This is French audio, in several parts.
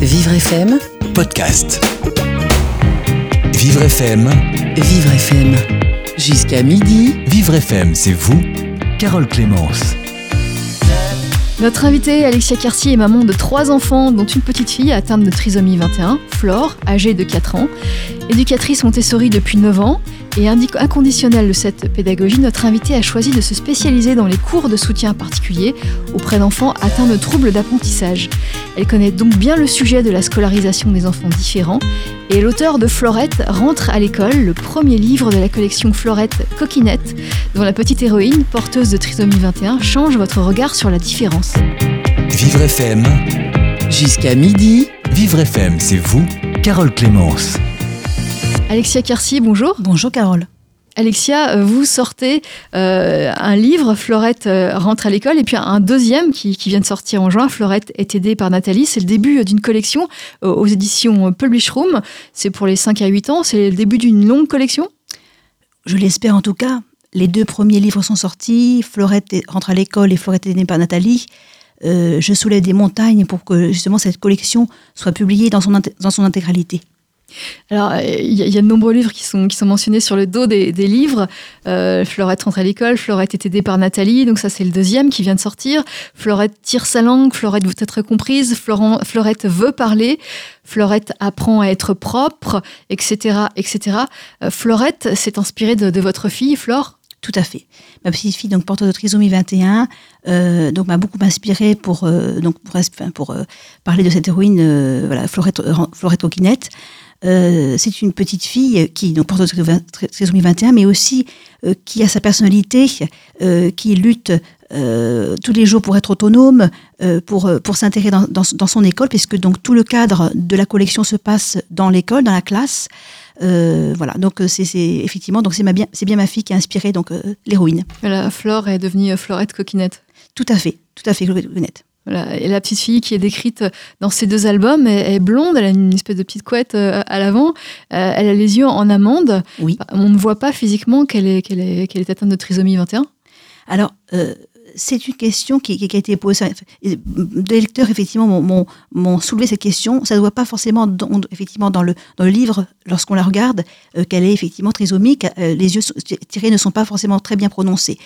Vivre FM, podcast. Vivre FM, Vivre FM. Jusqu'à midi, Vivre FM, c'est vous, Carole Clémence. Notre invitée, Alexia Cartier, est maman de trois enfants, dont une petite fille atteinte de trisomie 21, Flore, âgée de 4 ans. Éducatrice Montessori depuis 9 ans et indique inconditionnelle de cette pédagogie, notre invitée a choisi de se spécialiser dans les cours de soutien particulier auprès d'enfants atteints de troubles d'apprentissage. Elle connaît donc bien le sujet de la scolarisation des enfants différents et l'auteur de Florette rentre à l'école, le premier livre de la collection Florette Coquinette, dont la petite héroïne, porteuse de trisomie 21, change votre regard sur la différence. Vivre FM, jusqu'à midi, Vivre FM, c'est vous, Carole Clémence. Alexia Carcy, bonjour. Bonjour Carole. Alexia, euh, vous sortez euh, un livre, Florette euh, rentre à l'école, et puis un deuxième qui, qui, vient de sortir en juin, Florette est aidée par Nathalie. C'est le début d'une collection euh, aux éditions Publish Room. C'est pour les 5 à 8 ans. C'est le début d'une longue collection? Je l'espère en tout cas. Les deux premiers livres sont sortis. Florette rentre à l'école et Florette est aidée par Nathalie. Je soulève des montagnes pour que justement cette collection soit publiée dans son, dans son intégralité. Alors, il y, a de nombreux livres qui sont, mentionnés sur le dos des, livres. Euh, Florette rentre à l'école, Florette est aidée par Nathalie, donc ça c'est le deuxième qui vient de sortir. Florette tire sa langue, Florette veut être comprise, Florent, Florette veut parler, Florette apprend à être propre, etc. etc. Euh, Florette s'est inspirée de, votre fille, Flore? Tout à fait. Ma petite fille, donc porteuse de trisomie 21, euh, donc m'a beaucoup inspirée pour euh, donc pour, euh, parler de cette héroïne, euh, voilà, Florette, Florette Coquinette. Euh, c'est une petite fille qui donc porte trisomie 21, mais aussi euh, qui a sa personnalité, euh, qui lutte tous les jours pour être autonome, pour, pour s'intégrer dans, dans, dans, son école, puisque donc tout le cadre de la collection se passe dans l'école, dans la classe. voilà, donc c'est effectivement donc c'est bien c'est bien ma fille qui a inspiré donc l'héroïne. La Flore est devenue Florette Coquinette. Tout à fait, tout à fait Coquinette. Voilà. Et la petite fille qui est décrite dans ces deux albums est, est blonde, elle a une espèce de petite couette euh, à l'avant, euh, elle a les yeux en amande. Oui. On ne voit pas physiquement qu'elle est, qu'elle est, qu'elle est atteinte de trisomie 21. Alors, euh, c'est une question qui, qui, a été posée. Des lecteurs, effectivement, m'ont soulevé cette question. Ça ne voit pas forcément, dans, effectivement, dans le, dans le livre, lorsqu'on la regarde, euh, qu'elle est effectivement trisomique. Euh, les yeux tirés ne sont pas forcément très bien prononcés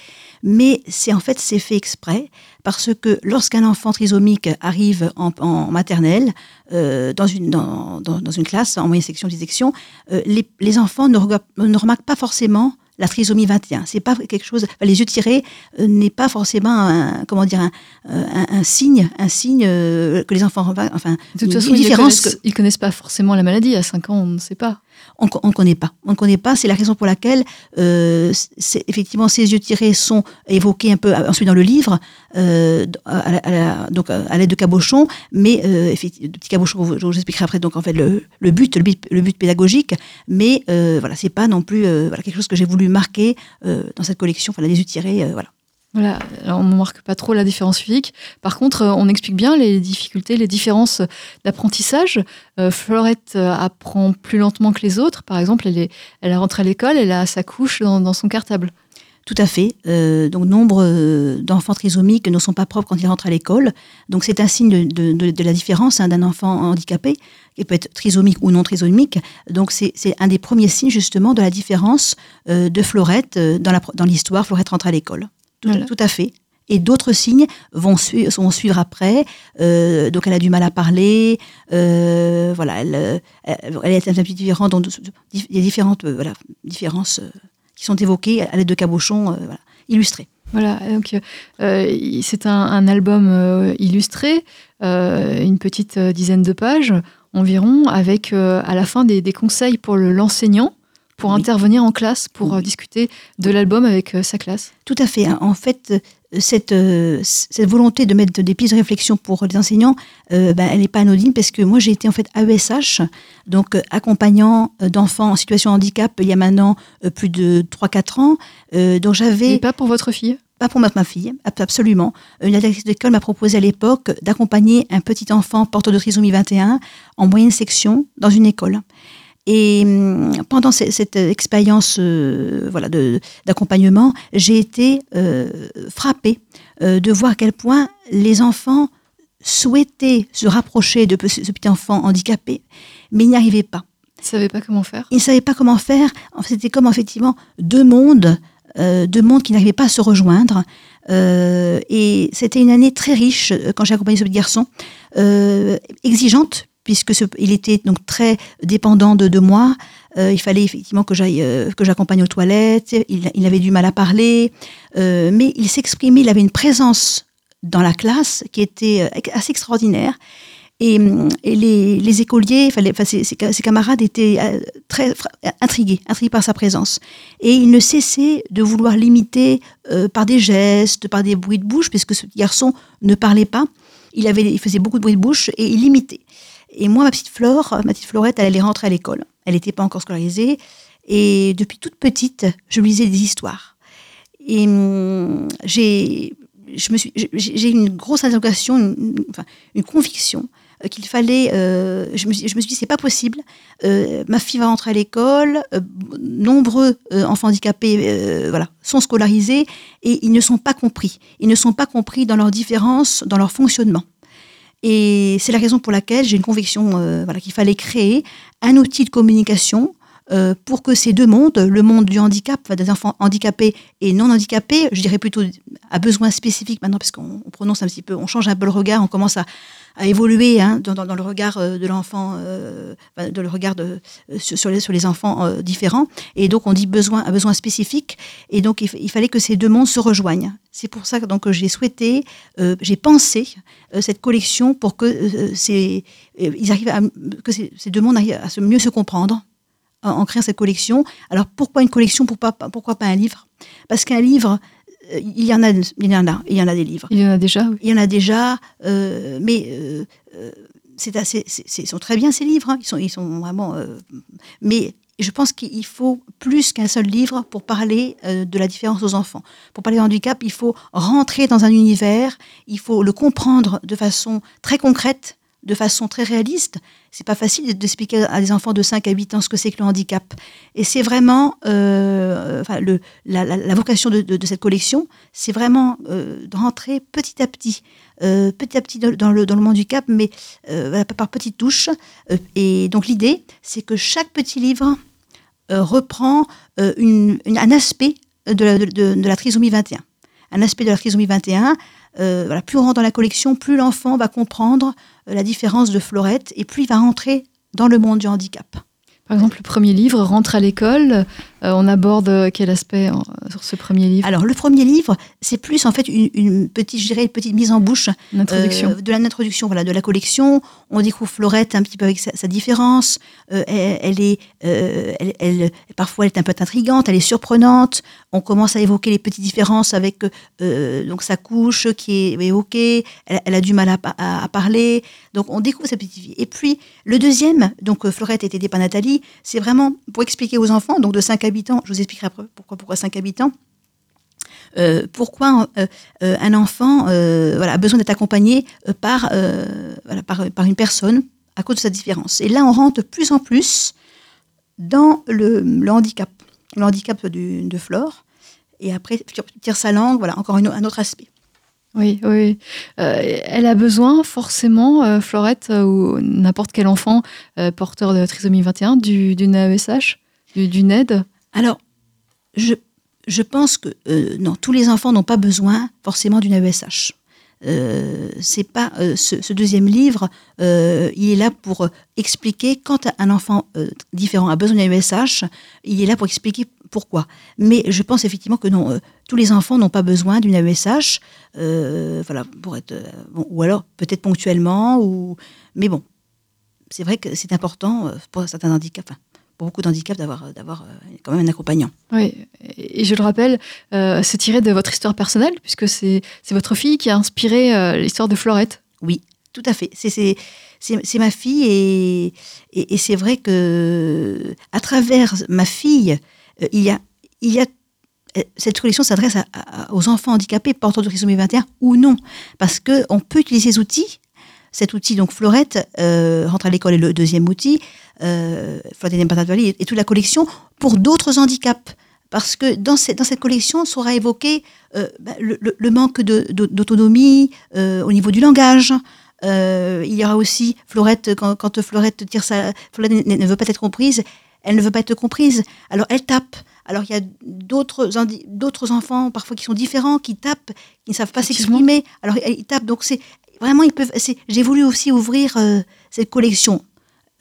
mais c'est en fait c'est fait exprès parce que lorsqu'un enfant trisomique arrive en, en maternelle euh, dans, une, dans, dans, dans, une classe en moyenne section dissection, euh, les, les, enfants ne, ne, remarquent pas forcément la trisomie 21. C'est pas quelque chose. Les yeux tirés euh, n'est pas forcément un, comment dire un, un, un signe, un signe que les enfants enfin de toute façon, une différence. Ils connaissent, que, ils connaissent pas forcément la maladie à 5 ans, on ne sait pas on ne connaît pas. On ne connaît pas. C'est la raison pour laquelle, euh, effectivement, ces yeux tirés sont évoqués un peu ensuite dans le livre, euh, à, à, l'aide de cabochon, mais euh, effectivement, de petits cabochons, je vous expliquerai après. Donc en fait, le, but, le but, pédagogique, mais euh, voilà, c'est pas non plus euh, voilà quelque chose que j'ai voulu marquer euh, dans cette collection. Enfin, les yeux tirés, voilà. Voilà, on ne marque pas trop la différence physique. Par contre, euh, on explique bien les difficultés, les différences d'apprentissage. Euh, Florette euh, apprend plus lentement que les autres. Par exemple, elle, est, elle rentre à l'école, elle a sa couche dans, son cartable. Tout à fait. Donc, nombre d'enfants trisomiques ne sont pas propres quand ils rentrent à l'école. Donc, c'est un signe de, la différence hein, d'un enfant handicapé, qui peut être trisomique ou non trisomique. Donc, c'est un des premiers signes, justement, de la différence de Florette dans l'histoire. Florette rentre à l'école. Tout, voilà. tout, à fait. Et d'autres signes vont, su vont, suivre après. Euh, donc, elle a du mal à parler. Euh, voilà, elle, elle, est un peu différente. Il y a différentes voilà, différences qui sont évoquées à l'aide de cabochons voilà, illustrés. Voilà, donc euh, c'est un, un, album euh, illustré, euh, une petite dizaine de pages environ, avec à la fin des, des conseils pour l'enseignant pour oui. intervenir en classe, pour oui. discuter de l'album avec sa classe. Tout à fait. En fait, cette, euh, cette volonté de mettre des pistes de réflexion pour les enseignants, euh, ben, elle n'est pas anodine parce que moi j'ai été en fait AESH, donc euh, accompagnant d'enfants en situation de handicap il y a maintenant euh, plus de 3-4 ans. Euh, donc j'avais. pas pour votre fille? Pas pour ma, ma fille, absolument. Une directrice d'école m'a proposé à l'époque d'accompagner un petit enfant porteur de trisomie 21 en moyenne section dans une école. Et hum, pendant cette, cette expérience euh, voilà, d'accompagnement, j'ai été euh, frappée euh, de voir à quel point les enfants souhaitait se rapprocher de ce petit enfant handicapé, mais il n'y arrivait pas. Il ne savait pas comment faire. Il ne savait pas comment faire. C'était comme effectivement deux mondes, deux mondes qui n'arrivaient pas à se rejoindre. Et c'était une année très riche quand j'ai accompagné ce petit garçon, exigeante puisque ce, il était donc très dépendant de, de moi. Euh, il fallait effectivement que j'aille, euh, que j'accompagne aux toilettes. Il, il, avait du mal à parler, euh, mais il s'exprimait. Il avait une présence dans la classe qui était assez extraordinaire. Et, et les, les, écoliers, enfin, ses, ses, camarades étaient très intrigués, intrigués par sa présence. Et il ne cessait de vouloir l'imiter euh, par des gestes, par des bruits de bouche, puisque ce garçon ne parlait pas. Il, avait, il faisait beaucoup de bruits de bouche et il imitait. Et moi, ma petite Flore, ma petite Florette, elle allait rentrer à l'école. Elle n'était pas encore scolarisée. Et depuis toute petite, je lisais des histoires. Et hum, j'ai, je me suis, j'ai une grosse interrogation, une, une conviction euh, qu'il fallait. Euh, je, me, je me suis dit, c'est pas possible. Euh, ma fille va rentrer à l'école. Nombreux enfants handicapés, voilà, sont scolarisés et ils ne sont pas compris. Ils ne sont pas compris dans leurs différences, dans leur fonctionnement. Et c'est la raison pour laquelle j'ai une conviction euh, voilà, qu'il fallait créer un outil de communication euh, pour que ces deux mondes, le monde du handicap, des enfants handicapés et non handicapés, je dirais plutôt à besoin spécifique maintenant, parce qu'on prononce un petit peu, on change un peu le regard, on commence à, évoluer hein, dans, le regard euh, de l'enfant, euh, de le regard sur, les, enfants différents. Et donc on dit besoin, à besoin spécifique. Et donc il, fallait que ces deux mondes se rejoignent. C'est pour ça que donc j'ai souhaité, j'ai pensé cette collection pour que ces, ils arrivent à, que ces, deux mondes arrivent à mieux se comprendre en, créant cette collection. Alors pourquoi une collection Pourquoi, pourquoi pas un livre? Parce qu'un livre, il y en a, il y en a, il y en a des livres. Il y en a déjà. Oui. Il y en a déjà, euh, mais euh, c'est assez, ils sont très bien ces livres. Hein. Ils sont, ils sont vraiment. Euh, mais je pense qu'il faut plus qu'un seul livre pour parler euh, de la différence aux enfants. Pour parler de handicap, il faut rentrer dans un univers, il faut le comprendre de façon très concrète, de façon très réaliste. C'est pas facile d'expliquer à des enfants de 5 à 8 ans ce que c'est que le handicap. Et c'est vraiment euh, enfin, la, vocation de, cette collection, c'est vraiment euh, de rentrer petit à petit, euh, petit à petit dans le, dans le monde du cap, mais par petites touches. Et donc l'idée, c'est que chaque petit livre reprend un aspect de la, de, de la trisomie 21. Un aspect de la trisomie 21 euh, voilà, plus on rentre dans la collection, plus l'enfant va comprendre euh, la différence de Florette et plus il va rentrer dans le monde du handicap. Par exemple, le premier livre, Rentre à l'école, on aborde quel aspect en, sur ce premier livre Alors, le premier livre, c'est plus en fait une, une, petite, je dirais, une petite mise en bouche euh, de l'introduction voilà, de la collection. On découvre Florette un petit peu avec sa, sa différence. Euh, elle, elle, est, elle, elle, parfois, elle est un peu intrigante, elle est surprenante. On commence à évoquer les petites différences avec donc sa couche qui est évoquée. Elle, elle a du mal à, à, à, parler. Donc, on découvre sa petite vie. Et puis, le deuxième, donc Florette était aidée par Nathalie, c'est vraiment pour expliquer aux enfants, donc de 5 habitants, je vous expliquerai après pourquoi, pourquoi 5 habitants, euh, pourquoi euh, euh, un enfant a besoin d'être accompagné par, par, une personne à cause de sa différence. Et là, on rentre de plus en plus dans le, handicap, le handicap de Flore. Et après, tire sa langue, voilà, encore un autre aspect. Oui, oui. Elle a besoin forcément, Florette, ou n'importe quel enfant porteur de trisomie 21, du, d'une AESH, du, d'une aide? Alors, je, je pense que euh, non, tous les enfants n'ont pas besoin forcément d'une AESH. Euh, c'est pas ce, ce, deuxième livre, il est là pour expliquer quand un enfant différent a besoin d'une AESH, il est là pour expliquer pourquoi. Mais je pense effectivement que non, euh, tous les enfants n'ont pas besoin d'une AESH, euh, voilà, pour être, euh, ou alors peut-être ponctuellement, ou, mais bon, c'est vrai que c'est important pour certains handicaps, pour beaucoup d'handicaps d'avoir d'avoir quand même un accompagnant. Oui, et je le rappelle, euh, c'est tiré de votre histoire personnelle, puisque c'est votre fille qui a inspiré euh, l'histoire de Florette. Oui, tout à fait. C'est ma fille et, et, et c'est vrai que à travers ma fille, euh, il y a, il y a cette collection s'adresse aux enfants handicapés porteurs de trisomie 21 ou non, parce que on peut utiliser ces outils. Cet outil, donc Florette, euh, rentre à l'école est le deuxième outil, euh, Florette et, et toute la collection pour d'autres handicaps. Parce que dans cette, dans cette collection sera évoqué euh, bah, le, le, manque d'autonomie euh, au niveau du langage, Euh, il y aura aussi Florette, quand, quand Florette tire sa. Florette ne, ne veut pas être comprise, elle ne veut pas être comprise. Alors elle tape. Alors il y a d'autres enfants parfois qui sont différents, qui tapent, qui ne savent pas s'exprimer. Alors ils tapent. Donc c'est J'ai voulu aussi ouvrir euh, cette collection.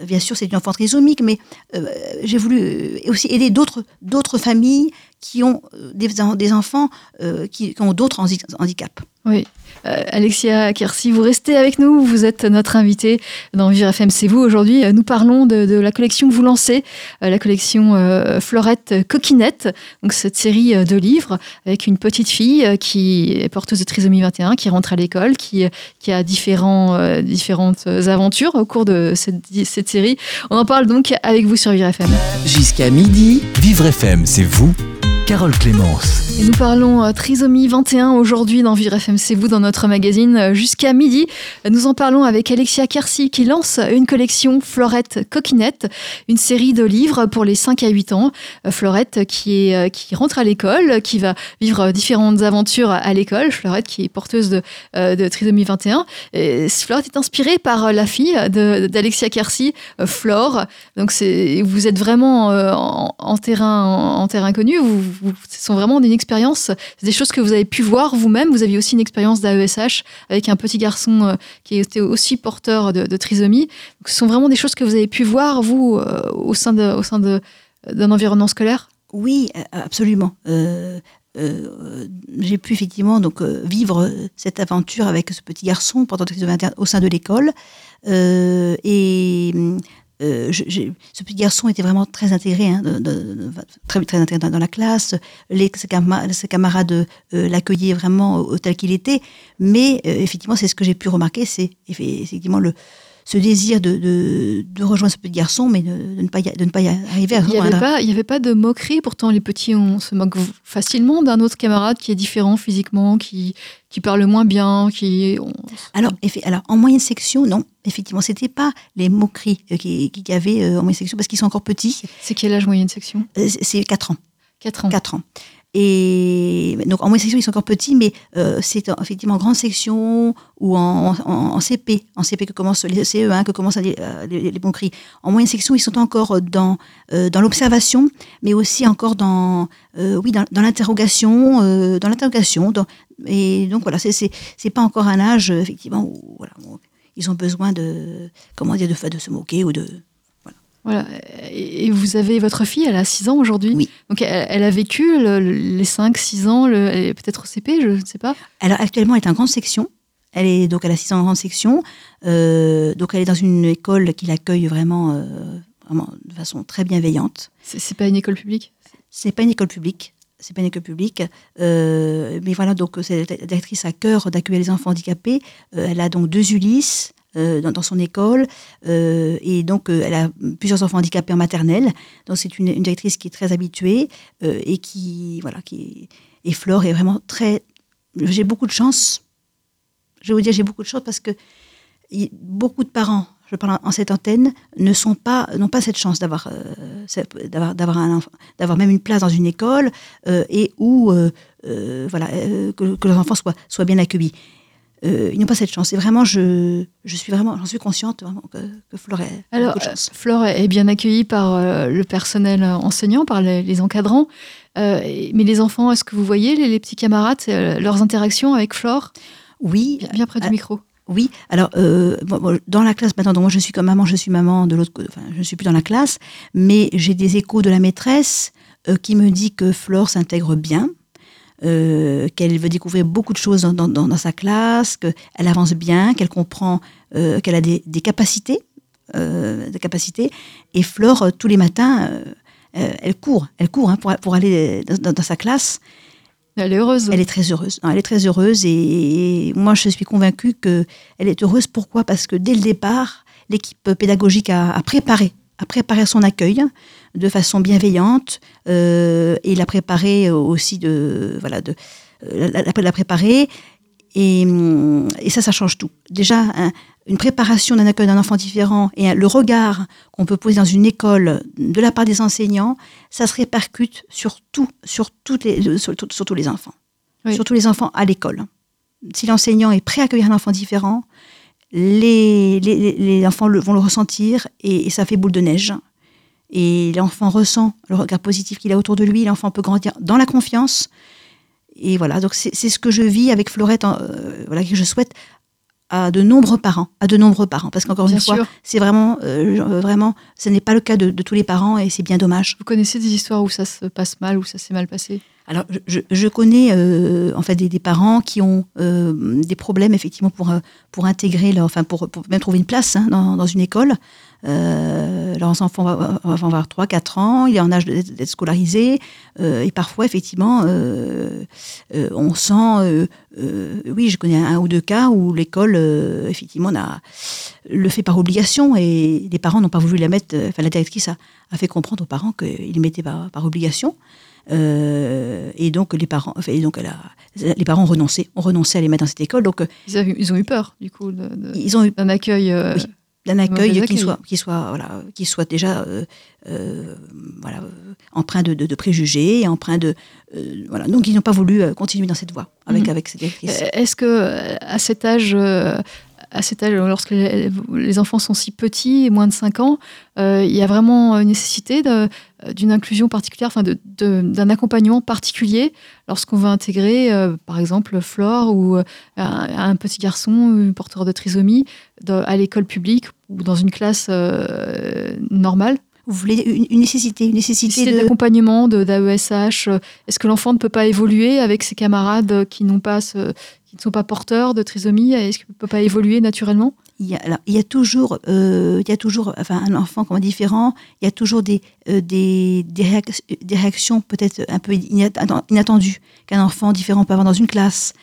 Bien sûr, c'est une enfant trisomique, mais euh, j'ai voulu euh, aussi aider d'autres familles qui ont euh, des, en- des enfants euh, qui, qui ont d'autres handi- handicaps. Oui. Euh, Alexia Kersi, vous restez avec nous. Vous êtes notre invitée dans Vivre FM. C'est vous aujourd'hui. Nous parlons de, de la collection que vous lancez, euh, la collection euh, Florette Coquinette. Donc cette série de livres avec une petite fille qui est porteuse de trisomie 21, qui rentre à l'école, qui, qui a différents, euh, différentes aventures au cours de cette, cette série. On en parle donc avec vous sur Vivre FM. Jusqu'à midi, Vivre FM, c'est vous, Carole Clémence. Nous parlons euh, trisomie 21 aujourd'hui dans Vivre FM, c'est vous dans notre magazine euh, jusqu'à midi. Nous en parlons avec Alexia Kersi qui lance une collection Florette Coquinette, une série de livres pour les 5 à 8 ans. Euh, Florette qui, est, qui rentre à l'école, qui va vivre différentes aventures à l'école. Florette qui est porteuse de, trisomie 21. Et Florette est inspirée par la fille d'Alexia Kersi, Flore. Donc vous êtes vraiment en, terrain, en, connu. Ce sont vraiment une expérience, des choses que vous avez pu voir vous-même. Vous aviez aussi une expérience d'AESH avec un petit garçon euh, qui était aussi porteur de, trisomie. Ce sont vraiment des choses que vous avez pu voir vous euh, au sein de, au sein de d'un environnement scolaire? Oui, euh, absolument. J'ai pu effectivement donc vivre cette aventure avec ce petit garçon 21 au sein de l'école et euh, ce petit garçon était vraiment très intégré, hein, très, très dans, la classe. Les, ses, cama- ses camarades euh, l'accueillaient vraiment tel qu'il était. Mais euh, effectivement, c'est ce que j'ai pu remarquer, c'est effe- effectivement le, ce désir de, de, de rejoindre ce petit garçon, mais de, de ne, pas y, de ne pas y arriver à Il n'y avait, pas- il y avait pas de moquerie. Pourtant, les petits, on se moque facilement d'un autre camarade qui est différent physiquement, qui, qui parle moins bien, qui. on- Alors, alors, en moyenne section, non. Effectivement, c'était pas les moqueries euh, qui- qu'il y avait euh, en moyenne section parce qu'ils sont encore petits. C'est quel âge moyenne section? Euh, c'est- C'est 4 ans. 4 ans. 4 ans. Et donc, en moyenne section, ils sont encore petits, mais euh, c'est en- effectivement en grande section ou en, CP, en CP que commencent les CE1, que commencent les, euh, les, les moqueries. En moyenne section, ils sont encore dans, euh, dans l'observation, mais aussi encore dans, oui, dans, dans l'interrogation, dans l'interrogation. dans- Et donc, voilà, c'est- c'est pas encore un âge, effectivement, où voilà, ils ont besoin de, comment dire, de, de se moquer ou de. Voilà. Et vous avez votre fille, elle a 6 ans aujourd'hui. Oui. Donc elle, elle a vécu le- le- les 5, 6 ans, le- elle est peut-être au CP, je ne sais pas. Alors actuellement, elle est en grande section. Elle est donc elle a 6 ans en grande section. Euh, donc elle est dans une école qui l'accueille vraiment, euh, vraiment de façon très bienveillante. C'est pas une école publique? C'est pas une école publique. C'est pas une école publique, Euh, mais voilà donc c'est la directrice à cœur d'accueillir les enfants handicapés. Euh, elle a donc deux Ulysses dans, dans son école euh, et donc euh, elle a plusieurs enfants handicapés en maternelle. Donc c'est une, directrice qui est très habituée euh, et qui voilà qui et Flore est vraiment très. J'ai beaucoup de chance. Je vais vous dire j'ai beaucoup de chance parce que beaucoup de parents, je parle en cette antenne, ne pas n'ont pas cette chance d'avoir euh, d'avoir d'avoir même une place dans une école euh, et où euh, euh, voilà euh, que, que leurs enfants soient soient bien accueillis. Euh, ils n'ont pas cette chance. Et vraiment, je, je suis vraiment, j'en suis consciente vraiment que, que Flore a Alors, euh. Flore est bien accueillie par euh, le personnel enseignant, par les, les encadrants. Euh, mais les enfants, est-ce que vous voyez les, les petits camarades, leurs interactions avec Flore? Oui, bien, bien près du euh, micro. Oui, alors euh, bon, dans la classe maintenant, donc moi je suis comme maman, je suis maman de l'autre côté, enfin je ne suis plus dans la classe, mais j'ai des échos de la maîtresse euh, qui me dit que Flore s'intègre bien, euh, qu'elle veut découvrir beaucoup de choses dans, dans- dans- dans sa classe, qu'elle avance bien, qu'elle comprend, euh, qu'elle a des, des capacités, euh, des capacités, et Flore tous les matins, elle court, elle court hein, pour, pour aller dans- sa classe. Elle est heureuse. Elle est très heureuse. Non, elle est très heureuse et, et moi je suis convaincue que elle est heureuse. Pourquoi? Parce que dès le départ, l'équipe pédagogique a, a préparé, a préparé son accueil de façon bienveillante euh, et l'a préparé aussi de voilà de euh, l'a, préparé et, et ça ça change tout. Déjà un- une préparation d'un accueil d'un enfant différent et un- le regard qu'on peut poser dans une école de la part des enseignants, ça se répercute sur tout, sur, toutes les, sur, tout- sur tous les enfants. Oui. Surtout les enfants à l'école. Si l'enseignant est prêt à accueillir un enfant différent, les, les, les enfants le- vont le ressentir et, et ça fait boule de neige. Et l'enfant ressent le regard positif qu'il a autour de lui. L'enfant peut grandir dans la confiance. Et voilà, donc c'est ce que je vis avec Florette, en- euh, voilà, que je souhaite à de nombreux parents, à de nombreux parents, parce qu'encore une fois, c'est vraiment, euh, euh, vraiment, ce n'est pas le cas de, de tous les parents et c'est bien dommage. Vous connaissez des histoires où ça se passe mal, où ça s'est mal passé? Alors, je, connais euh, en fait des, parents qui ont euh, des problèmes effectivement pour euh, pour intégrer enfin pour, même trouver une place hein, dans, dans une école. Euh, leurs enfants vont avoir 3 4 ans, il est en âge d'être scolarisé et parfois effectivement on sent oui, je connais un ou deux cas où l'école effectivement le fait par obligation et les parents n'ont pas voulu la mettre enfin la directrice a, fait comprendre aux parents qu'ils mettaient par, par obligation. Euh, et donc les parents, et donc elle a- les parents ont renoncé, ont renoncé à les mettre dans cette école. Donc euh, ils, avaient- ils ont eu peur, du coup, de- de- ils ont eu d'un accueil. euh, Oui. d'un accueil qui soit, qui soit, voilà, qui soit déjà euh, euh, voilà, euh, empreint de, de, de préjugés, empreint de voilà. Donc ils n'ont pas voulu continuer dans cette voie avec Mhm. avec cette directrice. Est-ce que à cet âge, à cet âge, lorsque les, les enfants sont si petits, moins de 5 ans, euh, il y a vraiment une nécessité euh, d'une inclusion particulière, enfin d'un accompagnement particulier lorsqu'on veut intégrer, euh, par exemple, Flore ou un, un petit garçon porteur de trisomie à l'école publique ou dans une classe euh, normale. Vous voulez une, une nécessité, une nécessité d'accompagnement, de- d'AESH. Est-ce que l'enfant ne peut pas évoluer avec ses camarades qui n'ont pas ce- qui ne sont pas porteurs de trisomie Est-ce qu'il ne peut pas évoluer naturellement? Il y a, alors, il y a toujours, euh, il y a toujours, enfin, un enfant comme différent. Il y a toujours des, euh, des, des, réac- des réactions peut-être un peu inatt- inattendues qu'un enfant différent peut avoir dans une classe.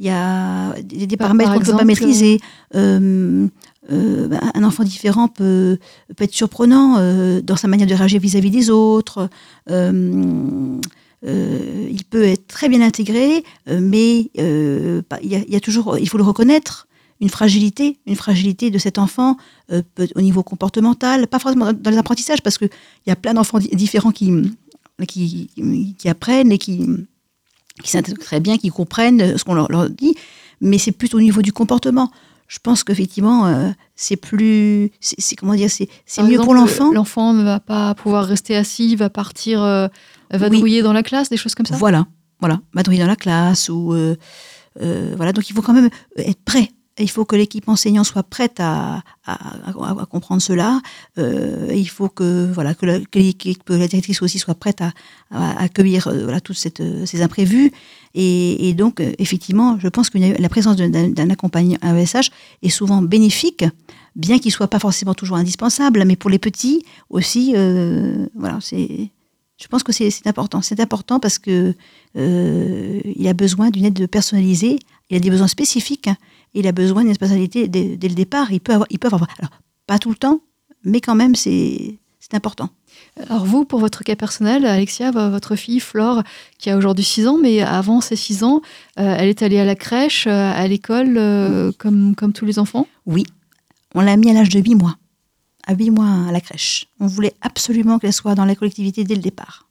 Il y a des, des Par- paramètres par qu'on ne peut pas maîtriser. Euh, euh, un enfant différent peut, peut être surprenant dans sa manière de réagir vis-à-vis des autres. Euh, il peut être très bien intégré, euh, mais euh, il y, a, il y a toujours, il faut le reconnaître, une fragilité, une fragilité de cet enfant peut- au niveau comportemental, pas forcément dans, les apprentissages, parce qu'il y a plein d'enfants di- différents qui, qui, qui apprennent et qui, qui s'intègrent très bien, qui comprennent ce qu'on leur, leur dit, mais c'est plutôt au niveau du comportement. Je pense qu'effectivement, euh, c'est plus, c'est comment dire, c'est mieux pour l'enfant. L'enfant ne va pas pouvoir rester assis, va partir, euh, va Oui. dans la classe, des choses comme ça? Voilà, voilà, madrouiller dans la classe ou euh, euh, voilà. Donc il faut quand même être prêt. Il faut que l'équipe enseignante soit prête à, à, à- à comprendre cela. Euh, il faut que voilà que la- que l'équipe, que la directrice aussi soit prête à, à accueillir euh, voilà toutes cette, euh, ces imprévus. Et, et donc euh, effectivement, je pense que la présence d'un accompagnant un ESH est souvent bénéfique, bien qu'il soit pas forcément toujours indispensable, mais pour les petits aussi, euh, voilà, c'est je pense que c'est important. C'est important parce que euh, il a besoin d'une aide personnalisée. Il a des besoins spécifiques. hein, il a besoin d'une personnalité dès, dès le départ. Il peut avoir, il peut avoir, alors pas tout le temps, mais quand même c'est c'est important. Alors vous, pour votre cas personnel, Alexia, vo- votre fille Flore, qui a aujourd'hui 6 ans, mais avant ses 6 ans, euh, elle est allée à la crèche, euh, à l'école, euh, comme, comme tous les enfants? Oui, on l'a mis à l'âge de 8 mois. À 8 mois à la crèche. On voulait absolument qu'elle soit dans la collectivité dès le départ.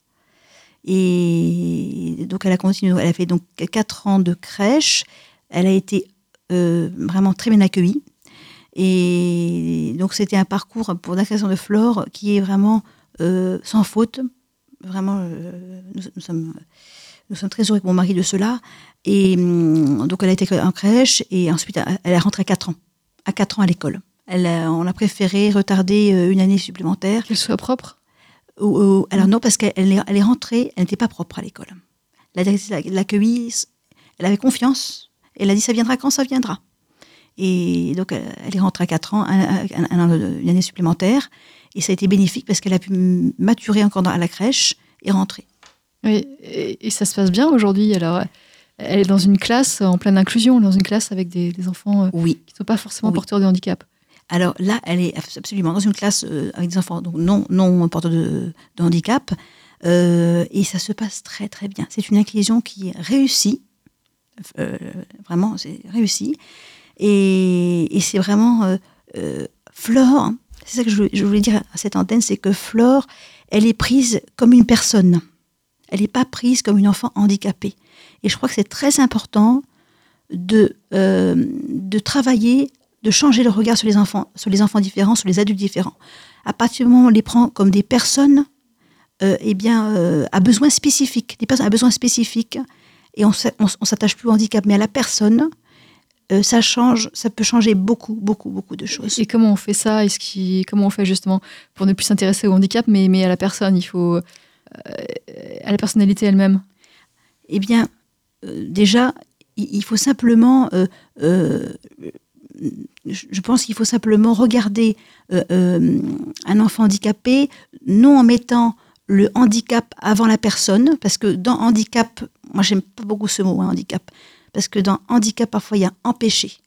Et donc elle a continué, elle a fait donc 4 ans de crèche. Elle a été euh, vraiment très bien accueillie. Et donc c'était un parcours pour l'inclusion de Flore qui est vraiment euh, sans faute. Vraiment, euh, nous, nous sommes, nous sommes très heureux avec mon mari de cela. Et hum, donc elle a été en crèche et ensuite elle est rentrée à 4 ans. À 4 ans à l'école. Elle a- on a préféré retarder euh, une année supplémentaire. Qu'elle soit propre? Ou- ou- alors non, parce qu'elle est, elle est rentrée, elle n'était pas propre à l'école. La directrice l'a- accueillie, elle avait confiance. Elle a dit ça viendra quand ça viendra. Et donc elle, elle est rentrée à 4 ans, un, un- une année supplémentaire. Et ça a été bénéfique parce qu'elle a pu maturer encore dans, à la crèche et rentrer. Oui, et, et ça se passe bien aujourd'hui. Alors, euh, elle est dans une classe en pleine inclusion, dans une classe avec des, des enfants euh, Oui. qui ne sont pas forcément Oui. porteurs de handicap. Alors là, elle est absolument dans une classe euh, avec des enfants donc non, non porteurs de, handicap. Euh, et ça se passe très très bien. C'est une inclusion qui est réussie. Euh, vraiment, c'est réussi. Et, c'est vraiment euh, Flore, hein, c'est ça que je, voulais- je voulais dire à cette antenne, c'est que Flore, elle est prise comme une personne. Elle n'est pas prise comme une enfant handicapée. Et je crois que c'est très important de, de travailler de changer le regard sur les enfants, sur les enfants différents, sur les adultes différents. À partir du moment où on les prend comme des personnes, euh, eh bien, euh, à besoins spécifiques, des personnes à besoins spécifiques, et on, on s'attache plus au handicap, mais à la personne, euh, ça change, ça peut changer beaucoup, beaucoup, beaucoup de choses. Et comment on fait ça? Est-ce Comment on fait justement pour ne plus s'intéresser au handicap, mais, mais à la personne? Il faut euh, à la personnalité elle-même. Eh bien, euh, déjà, il, faut simplement, je pense qu'il faut simplement regarder euh, euh, un enfant handicapé, non en mettant le handicap avant la personne, parce que dans handicap, moi j'aime pas beaucoup ce mot, hein, handicap, parce que dans handicap, parfois il y a empêché.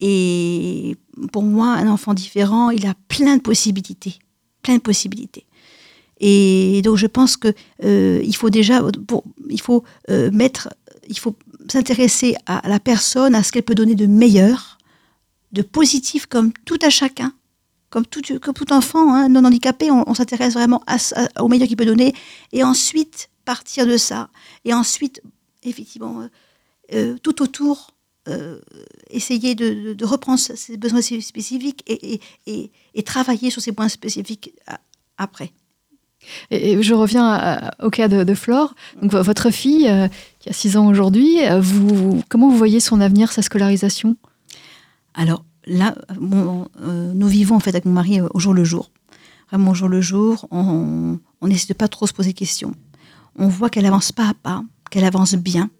Et pour moi, un enfant différent, il a plein de possibilités, plein de possibilités. Et donc je pense que euh, il faut déjà, il faut euh, mettre, il faut s'intéresser à la personne, à ce qu'elle peut donner de meilleur, de positif, comme tout à chacun, comme tout, enfant hein, non handicapé, on, s'intéresse vraiment au meilleur qu'il peut donner, et ensuite partir de ça, et ensuite effectivement euh, euh, tout autour. euh, essayer de, reprendre ses besoins spécifiques et, travailler sur ces points spécifiques après. Et, je reviens au cas de, Flore. Donc, vo- votre fille, qui a 6 ans aujourd'hui, comment vous voyez son avenir, sa scolarisation? Alors là, euh, nous vivons en fait avec mon mari euh, au jour le jour. Vraiment au jour le jour, on n'essaie pas trop se poser de questions. On voit qu'elle avance pas à pas, qu'elle avance bien.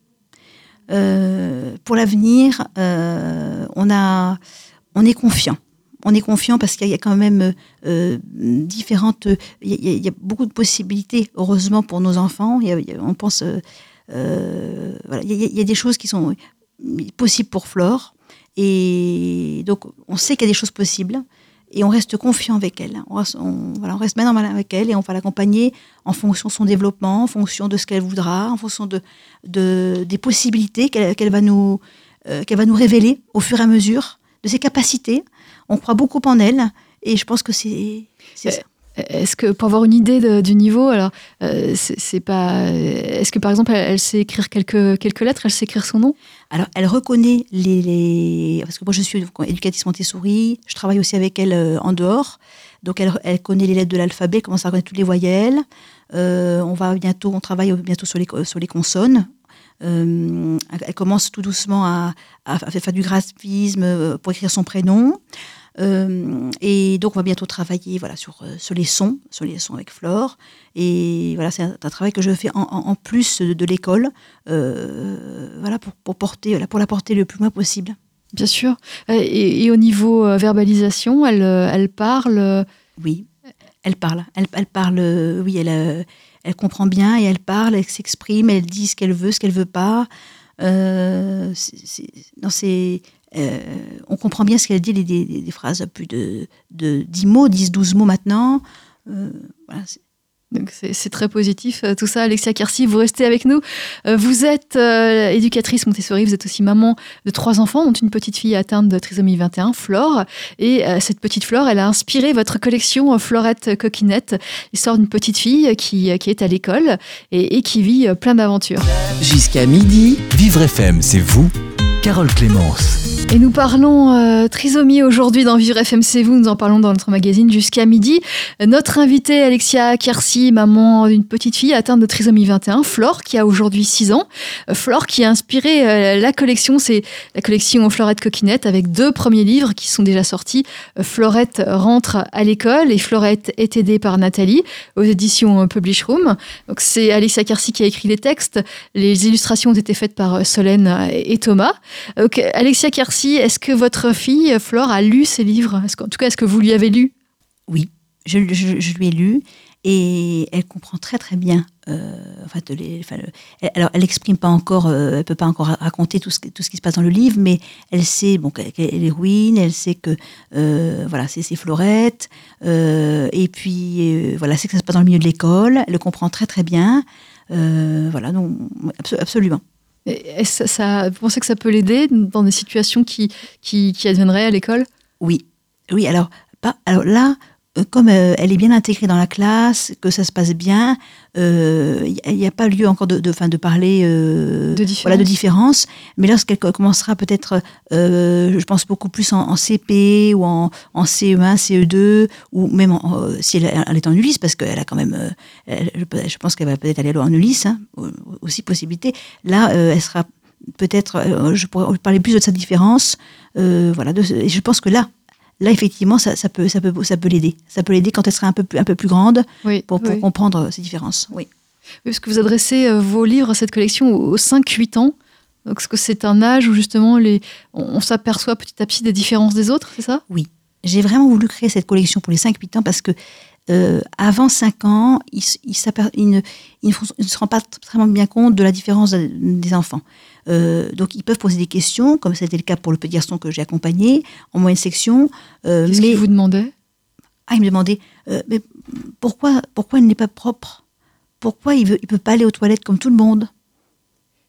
Euh, pour l'avenir, on, on est confiant. On est confiant parce qu'il y a quand même différentes. Il y, a- beaucoup de possibilités, heureusement, pour nos enfants. On pense. voilà, il y a des choses qui sont possibles pour Flore. Et donc, on sait qu'il y a des choses possibles et on reste confiant avec elle. On reste, on- voilà, on reste main dans main avec elle et on va l'accompagner en fonction de son développement, en fonction de ce qu'elle voudra, en fonction de, de- des possibilités qu'elle qu'elle va, nous, euh, qu'elle va nous révéler au fur et à mesure, de ses capacités. On croit beaucoup en elle et je pense que c'est c'est ça. Est-ce que pour avoir une idée du niveau, alors euh, c'est pas. Est-ce que par exemple elle, sait écrire quelques quelques lettres, elle sait écrire son nom? Alors, elle reconnaît les, Parce que moi, je suis éducatrice Montessori, je travaille aussi avec elle euh, en dehors. Donc, elle, connaît les lettres de l'alphabet, commence à connaître toutes les voyelles. Euh, on va bientôt, on travaille bientôt sur les, sur les consonnes. Elle commence tout doucement à, à faire du graphisme pour écrire son prénom. Euh, et donc, on va bientôt travailler voilà, sur, euh, sur les sons, sur les sons avec Flore. Et voilà, c'est un, un travail que je fais en, plus de, de l'école, euh, voilà, pour, pour, porter, pour la porter le plus loin possible. Bien sûr. Et, et au niveau verbalisation, elle, elle parle. Oui, elle parle. Elle, elle parle, oui, elle, elle comprend bien et elle parle, elle s'exprime, elle dit ce qu'elle veut, ce qu'elle veut pas. Euh, c'est, euh, on comprend bien ce qu'elle dit, les, des, des- des phrases à plus de, de 10 mots, 10, 12 mots maintenant. Euh, voilà, c'est- Donc c'est c'est très positif euh, tout ça. Alexia Kersi, vous restez avec nous. Euh, Vous êtes euh, éducatrice Montessori, vous êtes aussi maman de trois enfants, dont une petite fille atteinte de trisomie 21, Flore. Et euh, cette petite Flore, elle a inspiré votre collection euh, Florette Coquinette, l'histoire d'une petite fille qui, qui est à l'école et, et qui vit plein d'aventures. Jusqu'à midi, Vivre FM, c'est vous, Carole Clémence. Et nous parlons euh, trisomie aujourd'hui dans Vivre FM, c'est vous. Nous en parlons dans notre magazine jusqu'à midi. Notre invitée, Alexia Kersi, maman d'une petite fille atteinte de trisomie 21, Flore, qui a aujourd'hui 6 ans. Euh, Flore qui a inspiré euh, la collection, c'est la collection Florette Coquinette avec deux premiers livres qui sont déjà sortis. Euh, Florette rentre à l'école et Florette est aidée par Nathalie aux éditions Publish Room. Donc c'est Alexia Kersi qui a écrit les textes. Les illustrations ont été faites par Solène et Thomas. Ok, Alexia Kersi, est-ce que votre fille, Flore, a lu ces livres? En tout cas, est-ce que vous lui avez lu? Oui, je, lui ai lu et elle comprend très très bien. euh, enfin, elle, alors, elle n'exprime pas encore, euh, elle peut pas encore ra- raconter tout ce, qui se passe dans le livre, mais elle sait bon, qu'elle est héroïne, elle sait que euh, voilà, c'est ses florettes, euh, et puis voilà, c'est que ça se passe dans le milieu de l'école. Elle le comprend très très bien. Voilà, donc abso- absolument. Ça, ça- Vous pensez que ça peut l'aider dans des situations qui, qui, qui adviendraient à l'école? Oui, oui. Alors, pas, alors là, comme euh, elle est bien intégrée dans la classe, que ça se passe bien, euh, il n'y a, pas lieu encore de, de, fin, de parler de, différence. Voilà, de différence. Mais lorsqu'elle commencera peut-être, je pense beaucoup plus en, CP ou en, en, CE1, CE2, ou même si elle, elle, est en Ulysse, parce qu'elle a quand même, je pense qu'elle va peut-être aller en Ulysse, hein, aussi possibilité. Là, elle sera peut-être, je pourrais parler plus de sa différence. voilà, de, je pense que là, là effectivement ça, ça peut ça peut ça peut l'aider. Ça peut l'aider quand elle sera un peu plus un peu plus grande pour, pour comprendre ces différences oui. parce que vous adressez euh, vos livres cette collection aux 5-8 ans. Donc est-ce que c'est un âge où justement les on, s'aperçoit petit à petit des différences des autres c'est ça? Oui. J'ai vraiment voulu créer cette collection pour les 5-8 ans parce que euh, avant 5 ans, ils, ne, se rendent pas très bien compte de la différence des enfants. Euh, donc ils peuvent poser des questions, comme c'était le cas pour le petit garçon que j'ai accompagné en moyenne section. Euh, Qu'est-ce qu'il vous demandait? Ah, il me demandait mais pourquoi, pourquoi il n'est pas propre? Pourquoi il ne il peut pas aller aux toilettes comme tout le monde?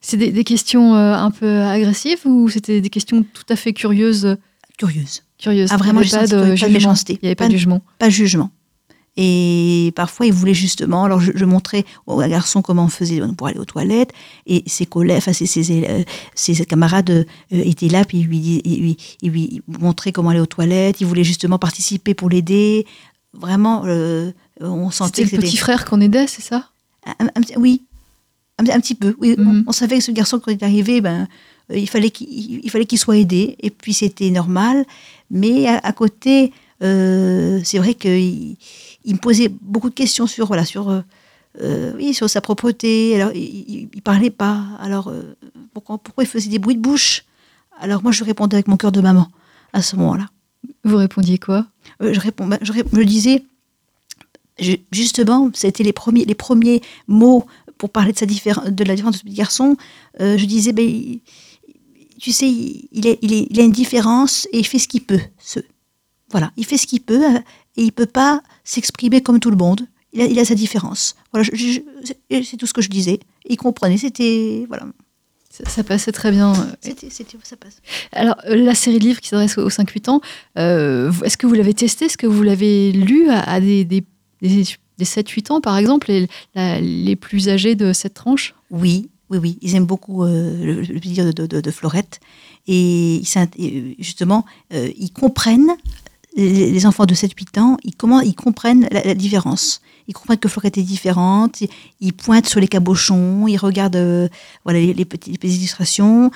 C'est des, questions un peu agressives ou c'était des questions tout à fait curieuses? Curieuses. Curieuses. Ah, vraiment, pas pas de méchanceté. Il n'y avait pas, de jugement. Pas de jugement. Et parfois, il voulait justement. Alors, je, montrais au garçon comment on faisait pour aller aux toilettes. Et ses collègues, enfin, ses, ses, euh, ses camarades euh, étaient là, puis il lui, montrait comment aller aux toilettes. Il voulait justement participer pour l'aider. Vraiment, euh, on sentait c'était le petit frère qu'on aidait, c'est ça? Oui, un, petit peu. Oui, mhm. on, savait que ce garçon, quand il est arrivé, ben, il fallait qu'il fallait qu'il soit aidé. Et puis, c'était normal. Mais à, côté, c'est vrai qu'il il me posait beaucoup de questions sur, voilà, sur, euh, euh, oui, sur sa propreté. Alors, il, ne parlait pas. Alors, euh, pourquoi, pourquoi il faisait des bruits de bouche? Alors, moi, je répondais avec mon cœur de maman à ce moment-là. Vous répondiez quoi? Je, réponds, bah, je, je, disais, justement, c'était les premiers, les premiers mots pour parler de, sa de la différence de ce petit garçon. je disais, ben, tu sais, il, est, il, est, il, a une différence et il fait ce qu'il peut. Ce, voilà, il fait ce qu'il peut et il peut pas s'exprimer comme tout le monde. Il a, il a sa différence. Voilà, c'est tout ce que je disais. Il comprenait, c'était voilà. Ça, passait très bien. C'était, ça passe. Alors, euh, la série de livres qui s'adresse aux 5-8 ans, euh, est-ce que vous l'avez testé Est-ce que vous l'avez lu à, des, des, des, 7-8 ans, par exemple, les, les plus âgés de cette tranche? Oui, oui, oui. Ils aiment beaucoup euh, le, le, plaisir de, de, de, Florette. Et justement, ils comprennent les enfants de 7-8 ans, ils, comment, ils comprennent la, différence. Ils comprennent que Florette est différente, ils, pointent sur les cabochons, ils regardent euh, voilà, les, petites, illustrations.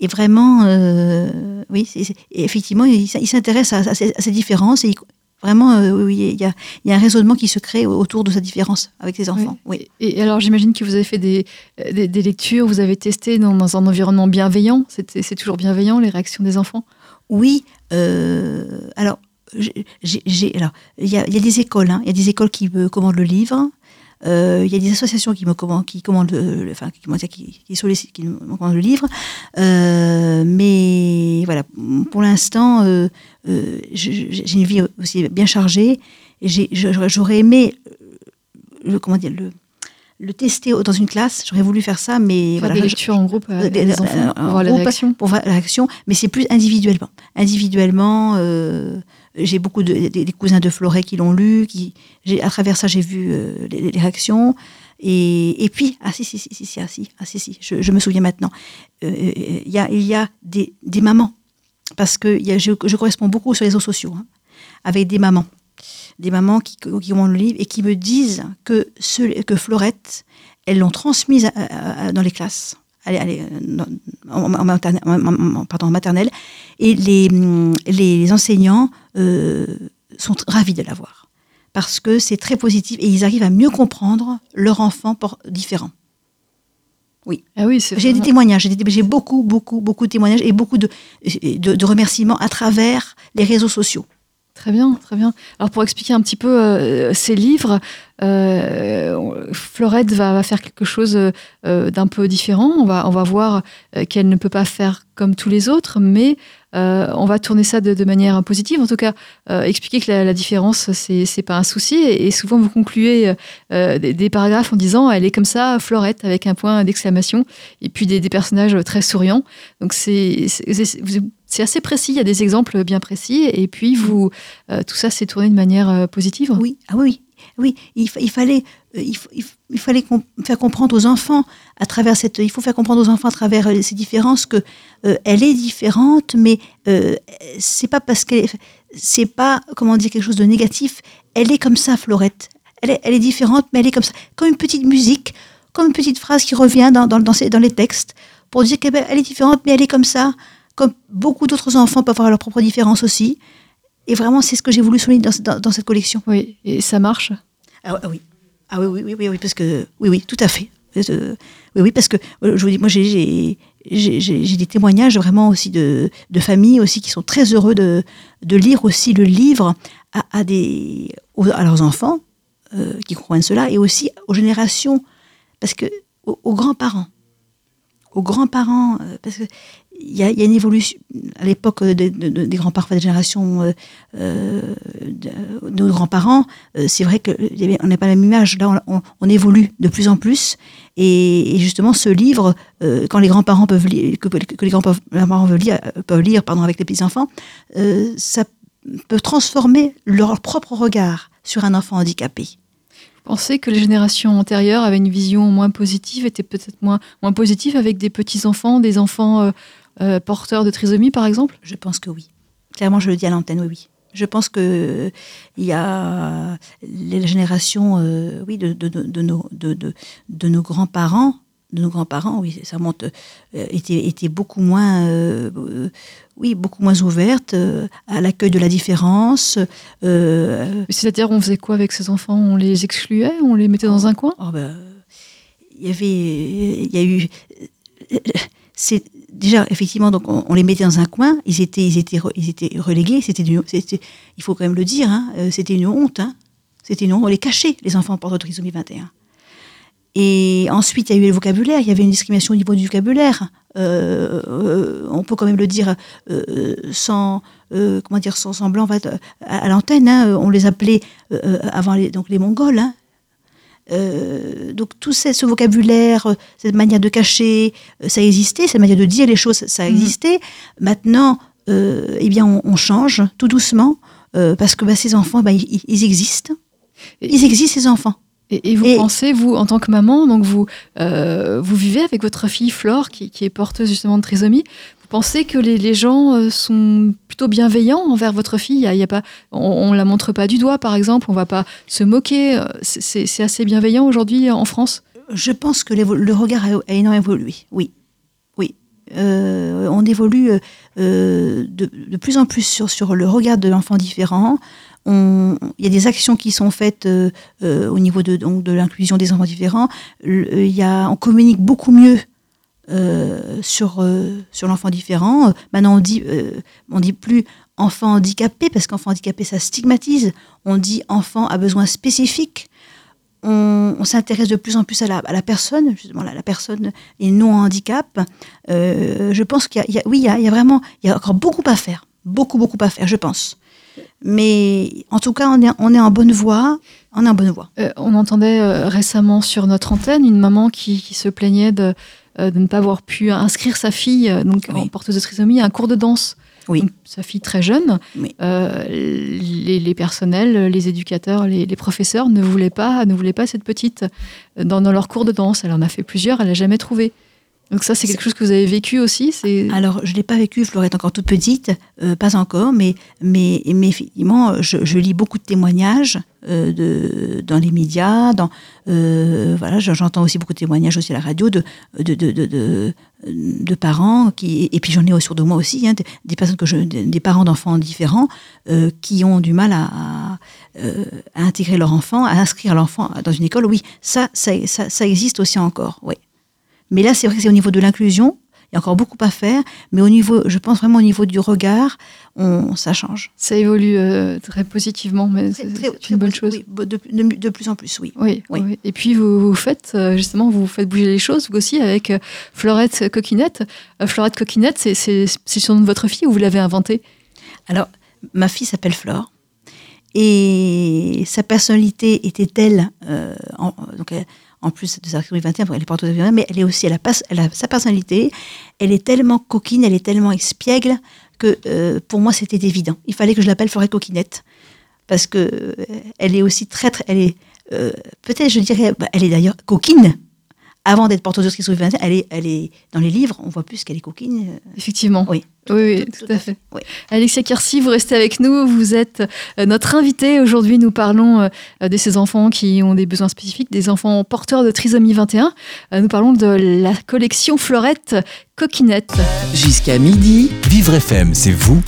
Et vraiment, euh, oui, effectivement, ils s'intéressent à, ces différences et vraiment, euh, il y, a, un raisonnement qui se crée autour de cette différence avec les enfants. Oui. Et, alors, j'imagine que vous avez fait des, des, lectures, vous avez testé dans, dans un environnement bienveillant. C'est toujours bienveillant, les réactions des enfants? Oui. alors, j'ai, alors, il y a, des écoles, hein. il y a des écoles qui me commandent le livre. Euh, il y a des associations qui me commandent, qui commandent, le, enfin, qui, qui, qui, sollicitent, qui me commandent le livre. Euh, mais voilà, pour l'instant, euh, j'ai une vie aussi bien chargée. Et j'aurais aimé, le, comment dire, le, le tester dans une classe. J'aurais voulu faire ça, mais voilà. Des lectures en groupe avec les enfants pour voir la réaction. Pour voir la réaction, mais c'est plus individuellement. Individuellement, euh, j'ai beaucoup de des, cousins de Floret qui l'ont lu. Qui, à travers ça, j'ai vu euh, les, réactions. Et, et, puis, ah si, si, si, si, ah, si, ah, si, si je, me souviens maintenant. Euh, il y, a, il y a des, des mamans, parce que je, corresponds beaucoup sur les réseaux sociaux, hein, avec des mamans des mamans qui, qui ont le livre et qui me disent que, que Florette, elles l'ont transmise dans les classes. Allez, en, maternelle, et les, les enseignants euh, sont ravis de l'avoir parce que c'est très positif et ils arrivent à mieux comprendre leur enfant différent. Oui. Ah oui j'ai des témoignages, j'ai beaucoup, beaucoup, beaucoup de témoignages et beaucoup de, de remerciements à travers les réseaux sociaux. Très bien, très bien. Alors pour expliquer un petit peu euh, ces livres, euh, Florette va, faire quelque chose euh, d'un peu différent. On va, on va voir qu'elle ne peut pas faire comme tous les autres, mais on va tourner ça de, manière positive. En tout cas, expliquer que la, différence, c'est, c'est pas un souci. Et, souvent, vous concluez des, paragraphes en disant elle est comme ça, Florette, avec un point d'exclamation, et puis des, personnages très souriants. Donc c'est, c'est assez précis, il y a des exemples bien précis, et puis vous, euh, tout ça s'est tourné de manière euh, positive? Oui, ah oui, oui, il, fallait, euh, il, fallait faire comprendre aux enfants à travers cette, il faut faire comprendre aux enfants à travers ces différences que elle est différente, mais c'est pas parce qu'elle, c'est pas comment dire quelque chose de négatif. Elle est comme ça, Florette. Elle est, elle est différente, mais elle est comme ça, comme une petite musique, comme une petite phrase qui revient dans, dans, dans les textes pour dire qu'elle est différente, mais elle est comme ça comme beaucoup d'autres enfants peuvent avoir leurs propres différences aussi. Et vraiment, c'est ce que j'ai voulu souligner dans, cette collection. Oui, et ça marche? Ah, ah, oui. Ah oui, oui, oui, oui, parce que oui, oui, tout à fait. Euh, oui, oui, parce que euh, je vous dis, moi, j'ai des témoignages vraiment aussi de, de, familles aussi qui sont très heureux de, de lire aussi le livre à, à des, à leurs enfants euh, qui comprennent cela et aussi aux générations, parce que aux, grands-parents, aux grands-parents, parce que il y, a une évolution à l'époque des grands-parents de la génération euh, euh, de, nos grands-parents. Euh, c'est vrai qu'on n'a pas la même image. Là, on, évolue de plus en plus. Et, justement, ce livre, quand les grands-parents peuvent lire, que, les grands-parents peuvent lire, pardon, avec les petits-enfants, ça peut transformer leur propre regard sur un enfant handicapé pensez que les générations antérieures avaient une vision moins positive, étaient peut-être moins, moins positives avec des petits-enfants, des enfants porteurs de trisomie, par exemple? Je pense que oui. Clairement, je le dis à l'antenne, oui, oui. Je pense que il y a les générations, euh, oui, de, de, de, nos, de, nos grands-parents, de nos grands-parents, oui, ça monte, euh, étaient, beaucoup moins, oui, beaucoup moins ouvertes à l'accueil de la différence. C'est-à-dire, on faisait quoi avec ces enfants? On les excluait? On les mettait dans un coin? Oh, ben, Il y avait, il y a eu, c'est déjà, effectivement, donc on, les mettait dans un coin, ils étaient, ils étaient, ils étaient relégués, c'était, il faut quand même le dire, hein, euh, c'était une honte, hein, c'était on les cachait, les enfants de trisomie 21. Et ensuite, il y a eu le vocabulaire, il y avait une discrimination au niveau du vocabulaire. Euh, euh, on peut quand même le dire sans, comment dire, sans semblant à, l'antenne. Hein, on les appelait avant les Mongols, euh, donc tout ce, vocabulaire, euh, cette manière de cacher, euh, ça existait, cette manière de dire les choses, ça mhm. existait. Maintenant, eh bien, on, change tout doucement parce que bah, ces enfants, bah, ils, existent. Ils existent, ces enfants. Et, vous pensez, vous, en tant que maman, donc vous, vous vivez avec votre fille Flore, qui, qui, est porteuse justement de trisomie pensez que les, gens euh, sont plutôt bienveillants envers votre fille? Il y a, pas, On ne la montre pas du doigt, par exemple, on va pas se moquer. Euh, c'est assez bienveillant aujourd'hui en France? Je pense que le regard a, énormément évolué, oui. Euh, on évolue de, plus en plus sur, sur le regard de l'enfant différent. Il y a des actions qui sont faites au niveau de, de l'inclusion des enfants différents. Il y a, on communique beaucoup mieux euh, sur, euh, sur l'enfant différent. Maintenant, on dit, euh, on dit plus enfant handicapé, parce qu'enfant handicapé, ça stigmatise. On dit enfant à besoin spécifique. On, s'intéresse de plus en plus à la, à la personne, justement, la, la, personne et non handicap. je pense qu'il y, oui, y y a vraiment, il y a encore beaucoup à faire, beaucoup, beaucoup à faire, je pense. Mais en tout cas, on est, on est en bonne voie. On est en bonne voie. on entendait récemment sur notre antenne une maman qui, qui se plaignait de, euh, de ne pas avoir pu inscrire sa fille euh, donc en porteuse de trisomie à un cours de danse. Oui. sa fille très jeune, euh, les, personnels, les éducateurs, les, professeurs ne voulaient pas, ne voulaient pas cette petite dans, dans, leur cours de danse. Elle en a fait plusieurs, elle n'a jamais trouvé. Donc ça, c'est quelque chose que vous avez vécu aussi Alors, je ne l'ai pas vécu, Flore est encore toute petite, euh, pas encore, mais, mais, mais effectivement, je, lis beaucoup de témoignages euh, de, dans les médias, dans, euh, voilà, j'entends aussi beaucoup de témoignages aussi à la radio de, de, de, de, de parents, qui, et puis j'en ai autour de moi aussi, hein, des, personnes que je, des parents d'enfants différents qui ont du mal à, à, intégrer leur enfant, à inscrire l'enfant dans une école. Oui, ça, ça, ça, ça existe aussi encore, oui. Mais là, c'est vrai que c'est au niveau de l'inclusion. Il y a encore beaucoup à faire, mais au niveau, je pense vraiment au niveau du regard, on, ça change. Ça évolue euh, très positivement, mais c'est une bonne chose. Oui, de, plus en plus, oui. Oui, oui. Et puis vous, faites euh, justement, vous faites bouger les choses vous aussi avec euh, Florette Coquinette. Florette Coquinette, c'est sur nom de votre fille ou vous l'avez inventé Alors, ma fille s'appelle Flore. Et sa personnalité était telle, donc en plus de sa 21, elle est porteuse de mais elle est aussi, elle a, sa personnalité, elle est tellement coquine, elle est tellement espiègle que euh, pour moi c'était évident. Il fallait que je l'appelle Florette Coquinette parce que euh, elle est aussi très, très elle est euh, peut-être je dirais, bah, elle est d'ailleurs coquine. Avant d'être porteuse de trisomie 21, elle est, elle est dans les livres, on voit plus qu'elle est coquine. euh, Effectivement. Oui. Oui, oui, tout, à fait. Oui. Alexia Kersi, vous restez avec nous. Vous êtes euh, notre invitée. Aujourd'hui, nous parlons euh, de ces enfants qui ont des besoins spécifiques, des enfants porteurs de trisomie 21. Euh, Nous parlons de la collection Florette Coquinette. Jusqu'à midi, Vivre FM, c'est vous,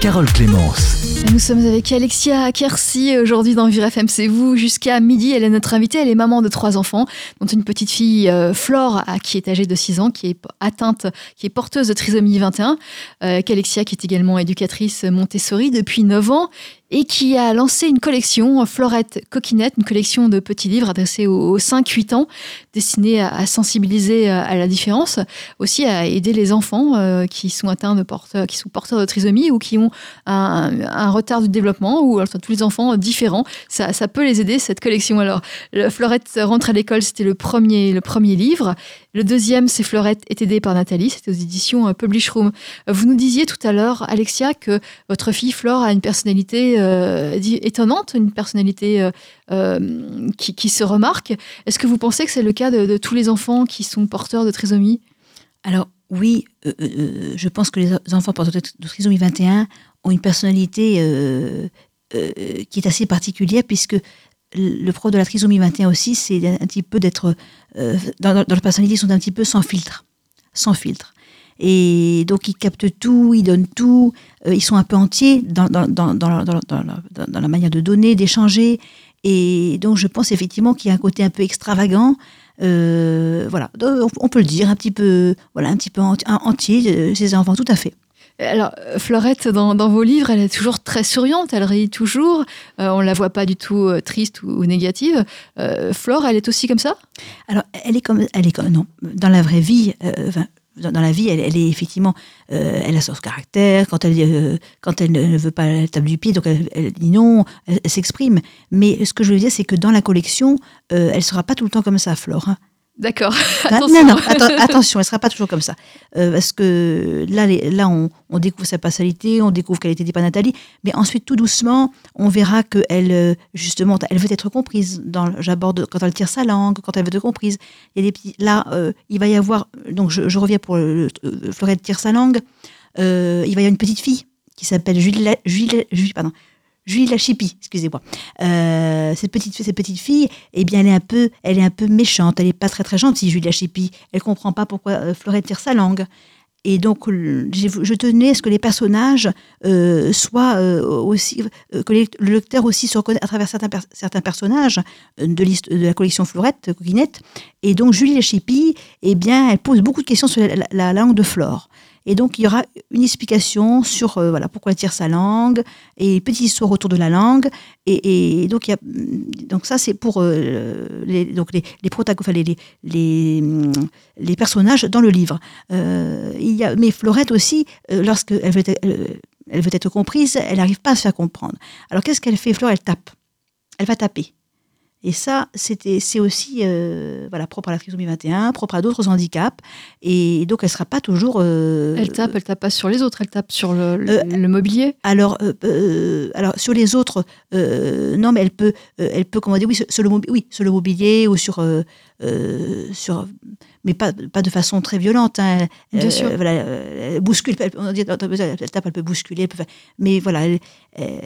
Carole Clémence. Nous sommes avec Alexia Kersi aujourd'hui dans Vivre. C'est vous jusqu'à midi. Elle est notre invitée. Elle est maman de trois enfants, dont une petite fille, euh, Flore, qui est âgée de 6 ans, qui est atteinte, qui est porteuse de trisomie 21. Euh, qu'Alexia, qui est également éducatrice Montessori depuis 9 ans et qui a lancé une collection, Florette Coquinette, une collection de petits livres adressés aux, aux 5-8 ans, destinés à, sensibiliser à, à la différence, aussi à aider les enfants euh, qui sont atteints de porteurs, qui sont porteurs de trisomie ou qui ont un, retard du développement ou enfin, tous les enfants différents. Ça, ça peut les aider, cette collection. Alors, le Fleurette rentre à l'école, c'était le premier, le premier livre. Le deuxième, c'est Fleurette est aidée par Nathalie, c'était aux éditions euh, Publish Room. Euh, Vous nous disiez tout à l'heure, Alexia, que votre fille Flore a une personnalité euh, étonnante, une personnalité euh, euh, qui, se remarque. Est-ce que vous pensez que c'est le cas de, tous les enfants qui sont porteurs de trisomie? Alors oui, euh, je pense que les enfants porteurs de trisomie 21 ont une personnalité qui est assez particulière puisque le propre de la trisomie 21 aussi, c'est un petit peu d'être dans, dans personnalité, ils sont un petit peu sans filtre, sans filtre. Et donc ils captent tout, ils donnent tout, euh, ils sont un peu entiers dans, dans, dans, dans, la- dans, la- manière de donner, d'échanger. Et donc je pense effectivement qu'il y a un côté un peu extravagant. Euh, voilà, on peut le dire, un petit peu, voilà, un petit peu entier, euh, ces enfants, tout à fait. Alors, Fleurette, dans, dans vos livres, elle est toujours très souriante, elle rit toujours, euh, on la voit pas du tout euh, triste ou, ou négative. Euh, Flore, elle est aussi comme ça? Alors, elle est comme, elle est comme, non, dans la vraie vie, enfin, dans, la vie, elle, est effectivement, euh, elle a son caractère. Quand elle, euh, quand elle ne veut pas la table du pied, donc elle, dit non, elle, elle s'exprime. Mais ce que je veux dire, c'est que dans la collection, euh, elle sera pas tout le temps comme ça, Flore. hein. D'accord. Ah, Attention. Non, non, atten- attention, elle sera pas toujours comme ça. Euh, parce que là, les- là on, on découvre sa personnalité, on découvre qu'elle était pas Nathalie, mais ensuite, tout doucement, on verra qu'elle, euh, justement, elle veut être comprise. J'aborde quand elle tire sa langue, quand elle veut être comprise. Il y a des petits, là, euh, il va y avoir, donc je, je reviens pour le, le- Fleurette tire sa langue, Euh, il va y avoir une petite fille qui s'appelle Julie, Julie, Julie, pardon, Julie Lachipi, excusez-moi. Euh, cette petite cette petite fille, eh bien, elle est un peu, elle est un peu méchante. Elle est pas très très gentille, Julie Lachipi. Elle comprend pas pourquoi euh, Fleurette tire sa langue. Et donc, je tenais à ce que les personnages euh, soient aussi, que le lecteur aussi se reconnaisse à travers certains, certains personnages de, l'hist- de la collection Fleurette, euh, Coquinette. Et donc, Julie Lachipi, eh bien, elle pose beaucoup de questions sur la- la langue de Flore. Et donc, il y aura une explication sur euh, voilà, pourquoi elle tire sa langue, et une petite histoire autour de la langue. Et, et donc, ça, c'est pour euh, les, donc les, personnages dans le livre. Euh, il y a, mais Florette aussi, euh, lorsqu'elle veut, elle veut être comprise, elle n'arrive pas à se faire comprendre. Alors, qu'est-ce qu'elle fait, Flore Elle tape. Elle va taper. Et ça, c'était, c'est aussi euh, voilà, propre à la trisomie 21, propre à d'autres handicaps. Et donc, elle ne sera pas toujours. euh, Elle tape, elle tape pas sur les autres, elle tape sur le, le- Euh, le mobilier. alors, alors sur les autres, non, mais elle peut, elle peut, comment dire, oui, sur, sur le, oui, sur le mobilier ou sur, sur, mais pas, pas de façon très violente. hein. Bien Euh, sûr. Voilà, euh, elle bouscule, elle, on dit, elle tape, elle peut bousculer, elle peut faire- mais voilà, euh,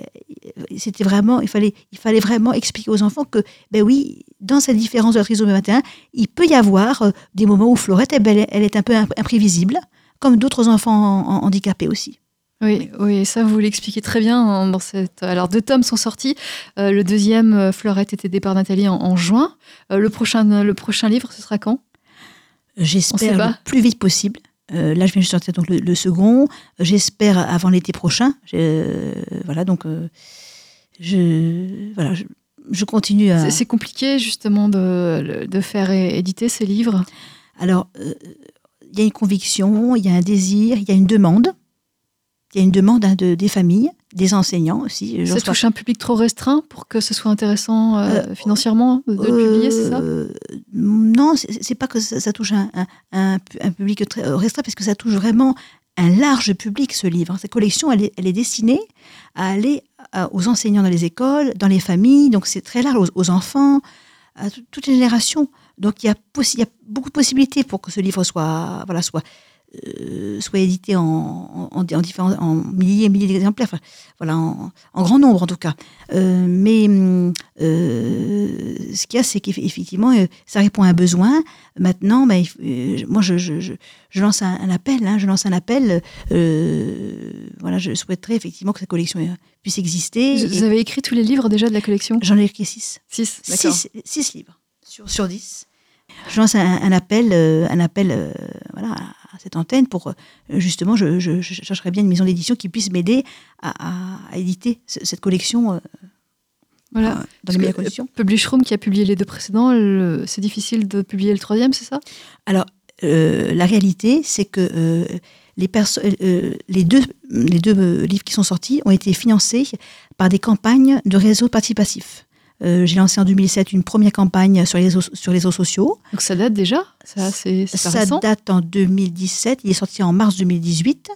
c'était vraiment, il fallait, il fallait vraiment expliquer aux enfants que, ben oui, dans cette différence de la trisomie 21, il peut y avoir des moments où Florette, elle, est- elle est un peu imp- imprévisible, comme d'autres enfants en- en- handicapés aussi. Oui, oui, ça vous l'expliquez très bien hein, dans cette. Alors deux tomes sont sortis. Euh, le deuxième, Fleurette, était aidée par Nathalie en, en juin. Euh, le prochain, le prochain livre, ce sera quand? J'espère le plus vite possible. Euh, là, je viens de sortir donc le, le second. J'espère avant l'été prochain. Je- voilà, donc euh, je voilà, je, je continue à. C'est- compliqué justement de, de faire éditer ces livres? Alors, euh, il y a une conviction, il y a un désir, il y a une demande. Il y a une demande hein, de, des familles, des enseignants aussi. Ça touche un public trop restreint pour que ce soit intéressant euh, Euh, financièrement de, le publier, c'est ça? Euh, Non, c'est pas que ça, ça touche un, un- un pu- un public très euh, restreint, parce que ça touche vraiment un large public, ce livre. Cette collection, elle est, elle est destinée à aller aux enseignants dans les écoles, dans les familles, donc c'est très large, aux, aux enfants, à tout- toutes les générations. Donc il y, a il y a beaucoup de possibilités pour que ce livre soit, voilà, soit, euh, soit édité en, en, en différents, en milliers et milliers d'exemplaires, enfin, voilà, en, en grand nombre en tout cas. Euh, mais hum, euh, ce qu'il y a, c'est qu'effectivement, ça répond à un besoin. Maintenant, ben, moi, je, je, je, je lance un, un appel. Hein, je lance un appel. voilà, je souhaiterais effectivement que cette collection puisse exister. Vous Et avez écrit tous les livres déjà de la collection? J'en ai écrit six. Six. Six, six livres sur, sur dix. Je lance un, un appel, euh, un appel euh, voilà, à cette antenne pour euh, justement, je, je, je chercherais bien une maison d'édition qui puisse m'aider à, éditer ce- cette collection euh, Voilà. dans les meilleures que, conditions. euh, Publishroom qui a publié les deux précédents, le- c'est difficile de publier le troisième, c'est ça? Alors, euh, la réalité, c'est que euh, les, euh, deux, les deux euh, livres qui sont sortis ont été financés par des campagnes de réseaux participatifs. Euh, J'ai lancé en 2007 une première campagne sur les réseaux, sur les réseaux sociaux. Donc ça date déjà? Ça, c'est Ça date en 2017. Il est sorti en mars 2018.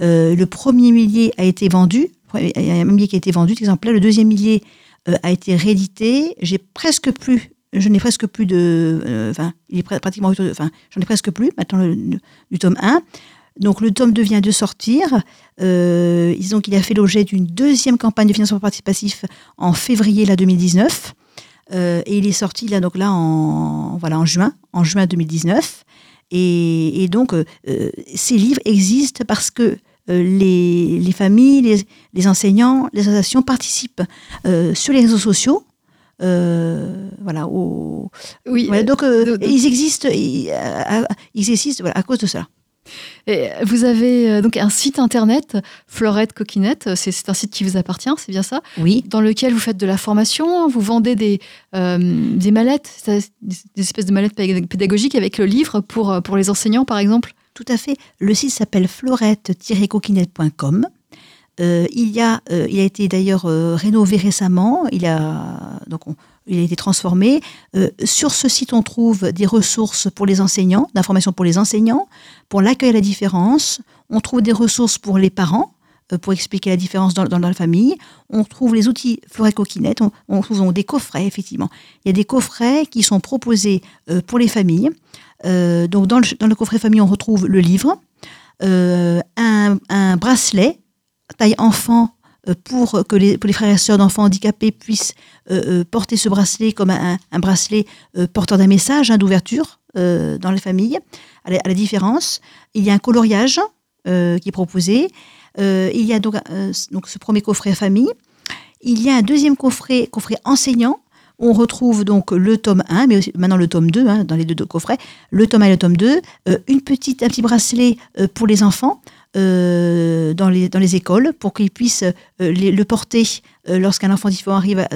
Euh, le premier millier a été vendu. Il y a un millier qui a été vendu, d'exemplaires. Le deuxième millier euh, a été réédité. J'ai presque plus. Je n'ai presque plus de. Enfin, il est pr- pratiquement. Enfin, j'en ai presque plus maintenant le- le- du tome 1. Donc le tome 2 vient de sortir. Euh, qu'il a fait l'objet d'une deuxième campagne de financement participatif en février là, 2019. Euh, et il est sorti là, donc là en, voilà, en juin, en juin 2019. Et, et donc, euh, ces livres existent parce que les, les familles, les, les enseignants, les associations participent sur les réseaux sociaux. euh, voilà, au- Oui. voilà, donc euh, donc- ils existent, ils, euh, ils existent voilà, à cause de cela. Et vous avez euh, donc un site internet, Florette Coquinette, c'est c'est un site qui vous appartient, c'est bien ça? Oui, Dans lequel vous faites de la formation, vous vendez des, euh, des mallettes, des espèces de mallettes pédag- pédagogiques avec le livre pour, euh, pour les enseignants par exemple? Tout à fait. Le site s'appelle florette-coquinette.com. Euh, il, y a, euh, il a été d'ailleurs euh, rénové récemment. Il a, donc on- il a été transformé. Euh, sur ce site, on trouve des ressources pour les enseignants, d'informations pour les enseignants, pour l'accueil à la différence. On trouve des ressources pour les parents, euh, pour expliquer la différence dans, dans la famille. On trouve les outils Florette Coquinette. On, on trouve des coffrets, effectivement. Il y a des coffrets qui sont proposés euh, pour les familles. Euh, donc dans le, coffret famille, on retrouve le livre, un, bracelet taille enfant pour que les, pour les frères et sœurs d'enfants handicapés puissent euh, euh, porter ce bracelet comme un, un bracelet euh, porteur d'un message hein, d'ouverture euh, dans les familles. À la, à la différence, il y a un coloriage euh, qui est proposé. Euh, il y a donc, euh, donc ce premier coffret famille. Il y a un deuxième coffret, coffret enseignant. On retrouve donc le tome 1, mais aussi maintenant le tome 2, hein, dans les deux, coffrets, le tome 1 et le tome 2, euh, une petite, un petit bracelet euh, pour les enfants euh, dans, les, dans les écoles pour qu'ils puissent le porter lorsqu'un enfant différent arrive à,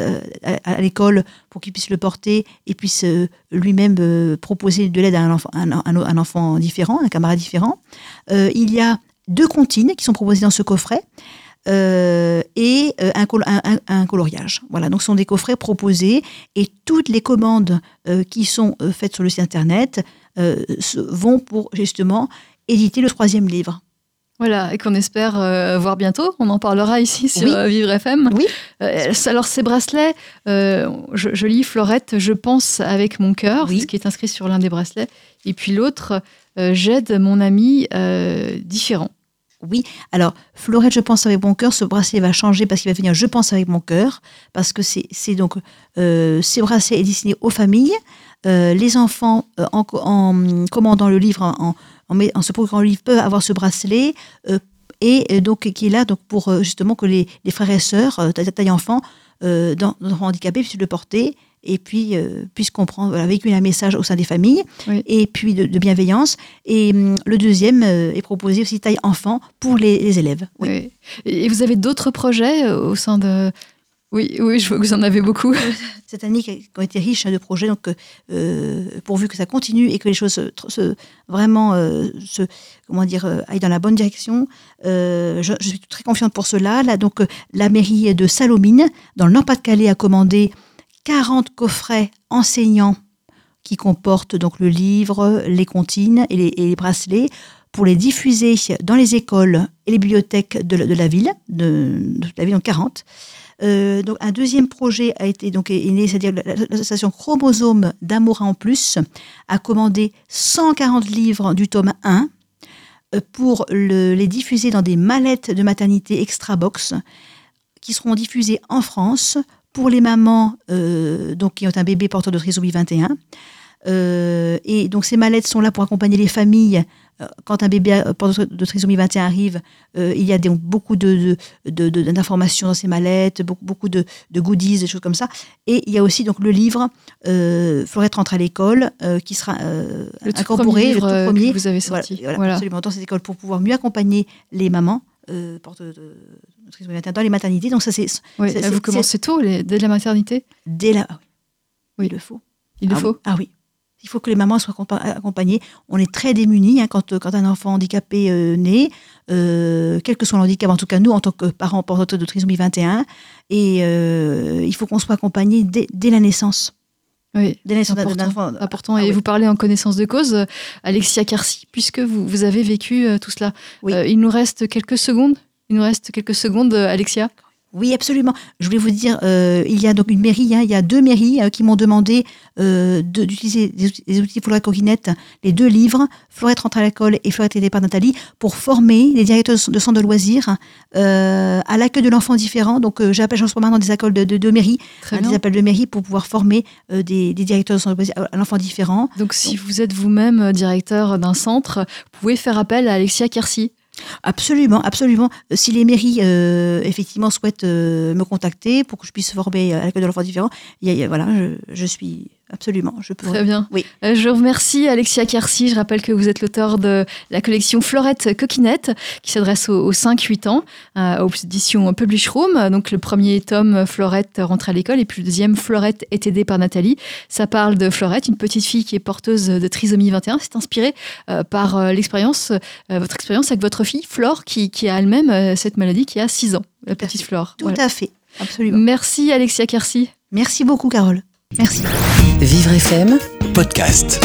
à- l'école, pour qu'il puisse le porter et puisse lui-même proposer de l'aide à un enfant, un, un- un enfant différent, un camarade différent. Il y a deux comptines qui sont proposées dans ce coffret. Euh, et euh, un, un- coloriage. Voilà, donc ce sont des coffrets proposés et toutes les commandes euh, qui sont faites sur le site internet euh, vont pour justement éditer le troisième livre. Voilà, et qu'on espère euh, voir bientôt. On en parlera ici sur Oui. Vivre FM. Oui. Euh, alors ces bracelets, euh, je, je lis Florette, je pense avec mon cœur, Oui. ce qui est inscrit sur l'un des bracelets, et puis l'autre, j'aide mon ami différent. Oui, alors Florette, je pense avec mon cœur, ce bracelet va changer parce qu'il va venir je pense avec mon cœur, parce que c'est donc, euh, ces bracelets est destiné aux familles. Euh, les enfants, euh, en, co- en commandant le livre, en, se procurant le livre, peuvent avoir ce bracelet. et donc qui est là donc pour justement que les, frères et sœurs taille enfant d'enfants handicapés puissent le porter et puis euh, puissent comprendre voilà, véhiculer un message au sein des familles Oui. et puis de, de bienveillance et hum, le deuxième euh, est proposé aussi taille enfant pour les, les élèves oui. Oui. Et vous avez d'autres projets euh, au sein de... Oui, oui, je vois que vous en avez beaucoup. cette année qui a, été riche de projets donc euh, pourvu que ça continue et que les choses se, se- vraiment euh, se comment dire aillent dans la bonne direction euh, je, je suis très confiante pour cela là donc la mairie de Salomine dans le Nord-Pas-de-Calais a commandé 40 coffrets enseignants qui comportent donc le livre, les comptines et les, et les bracelets pour les diffuser dans les écoles et les bibliothèques de la, ville, de, la ville en 40. Euh, un deuxième projet a été donc est né, c'est-à-dire la- la- l'association Chromosome d'Amour en plus a commandé 140 livres du tome 1 euh, pour le- les diffuser dans des mallettes de maternité extra box qui seront diffusées en France pour les mamans euh, donc qui ont un bébé porteur de trisomie 21. Euh, et donc ces mallettes sont là pour accompagner les familles. Euh, Quand un bébé euh, porteur de trisomie 21 arrive, euh, il y a des- beaucoup de, de- de- de- d'informations dans ces mallettes, beaucoup, beaucoup de, de goodies, des choses comme ça. Et il y a aussi donc le livre euh, Florette rentre à l'école euh, qui sera euh, Le tout incorporé, premier le livre tout premier que vous avez sorti. voilà, Voilà. absolument, dans cette école pour pouvoir mieux accompagner les mamans euh, porteuses de, de trisomie 21 dans les maternités. Donc ça c'est c'est- là, vous c'est- commencez tôt, les- dès la maternité? Dès la... ah oui. Oui. Il le faut. Il le ah, faut oui. Ah oui. Il faut que les mamans soient accompagn- accompagnées. On est très démunis hein, quand, quand un enfant handicapé euh, naît, euh, quel que soit le handicap, en tout cas nous, en tant que parents porteurs de trisomie 21. Et euh, il faut qu'on soit accompagné dès, dès la naissance. Oui. Dès la naissance d'un Important. enfant. Important. Ah et oui. vous parlez en connaissance de cause, Alexia Carcy, puisque vous, vous avez vécu tout cela. Oui. Euh, il nous reste quelques secondes. Il nous reste quelques secondes, euh, Alexia. Oui, absolument. Je voulais vous dire, euh, il y a donc une mairie, hein, il y a deux mairies euh, qui m'ont demandé euh, de- d'utiliser des outils, des outils Florette Coquinette, les deux livres, Florette rentre à l'école et Florette aidée par Nathalie, pour former les directeurs de centres de loisirs à l'accueil de l'enfant différent. Donc, j'appelle en ce moment maintenant des écoles de, de, de mairie, hein, des appels de mairie pour pouvoir former des, des directeurs de centres de loisirs à l'enfant différent. Donc, si vous êtes vous-même directeur d'un centre, vous pouvez faire appel à Alexia Carcy. Absolument, absolument. Si les mairies, euh, effectivement, souhaitent euh, me contacter pour que je puisse former l'accueil de l'enfant différent, voilà, je suis absolument, je peux. Très bien. Oui. Euh, Je vous remercie Alexia Carcy. Je rappelle que vous êtes l'auteur de la collection Florette Coquinette qui s'adresse aux, aux 5-8 ans euh, aux éditions Publish Room. Donc le premier tome Florette rentre à l'école et puis le deuxième Florette est aidée par Nathalie. Ça parle de Florette, une petite fille qui est porteuse de trisomie 21. C'est inspiré euh, par l'expérience, euh, votre expérience avec votre fille Flore qui, qui a elle-même cette maladie qui a 6 ans, la petite. Flore. Tout Voilà. à fait, absolument. Merci Alexia Carcy. Merci beaucoup, Carole. Merci. Vivre FM Podcast.